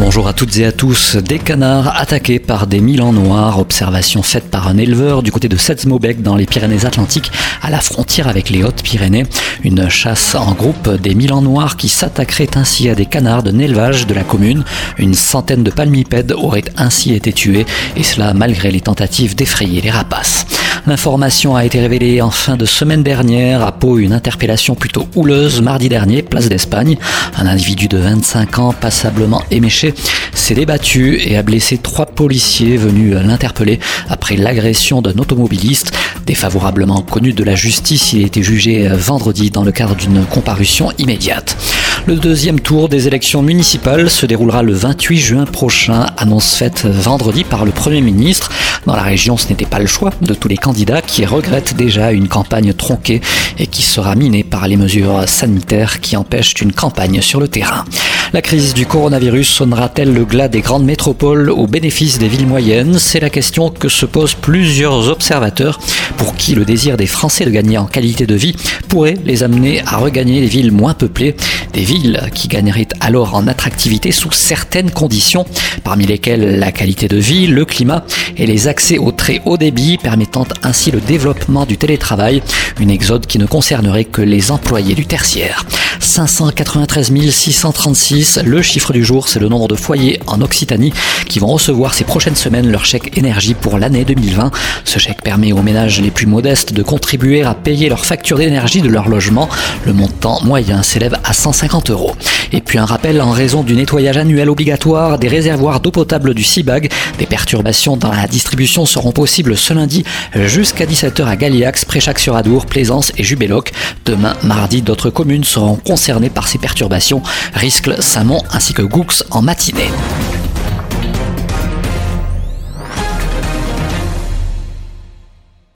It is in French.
Bonjour à toutes et à tous. Des canards attaqués par des milans noirs. Observation faite par un éleveur du côté de Setzmobec dans les Pyrénées-Atlantiques à la frontière avec les Hautes-Pyrénées. Une chasse en groupe des milans noirs qui s'attaquerait ainsi à des canards d'un élevage de la commune. Une centaine de palmipèdes auraient ainsi été tués et cela malgré les tentatives d'effrayer les rapaces. L'information a été révélée en fin de semaine dernière à Pau, une interpellation plutôt houleuse mardi dernier, place d'Espagne. Un individu de 25 ans, passablement éméché, s'est débattu et a blessé trois policiers venus l'interpeller après l'agression d'un automobiliste. Défavorablement connu de la justice, il a été jugé vendredi dans le cadre d'une comparution immédiate. Le deuxième tour des élections municipales se déroulera le 28 juin prochain, annonce faite vendredi par le Premier ministre. Dans la région, ce n'était pas le choix de tous les candidats qui regrettent déjà une campagne tronquée et qui sera minée par les mesures sanitaires qui empêchent une campagne sur le terrain. La crise du coronavirus sonnera-t-elle le glas des grandes métropoles au bénéfice des villes moyennes? C'est la question que se posent plusieurs observateurs. Pour qui le désir des Français de gagner en qualité de vie pourrait les amener à regagner les villes moins peuplées, des villes qui gagneraient alors en attractivité sous certaines conditions, parmi lesquelles la qualité de vie, le climat et les accès au très haut débit permettant ainsi le développement du télétravail, une exode qui ne concernerait que les employés du tertiaire. 593 636. Le chiffre du jour, c'est le nombre de foyers en Occitanie qui vont recevoir ces prochaines semaines leur chèque énergie pour l'année 2020. Ce chèque permet aux ménages les plus modestes de contribuer à payer leur facture d'énergie de leur logement. Le montant moyen s'élève à 150 euros. Et puis un rappel en raison du nettoyage annuel obligatoire des réservoirs d'eau potable du CIBAG. Des perturbations dans la distribution seront possibles ce lundi jusqu'à 17h à Galiax, Préchac-sur-Adour, Plaisance et Jubéloc. Demain, mardi, d'autres communes seront concernées par ces perturbations, Riscle, Samon ainsi que Goux en matinée.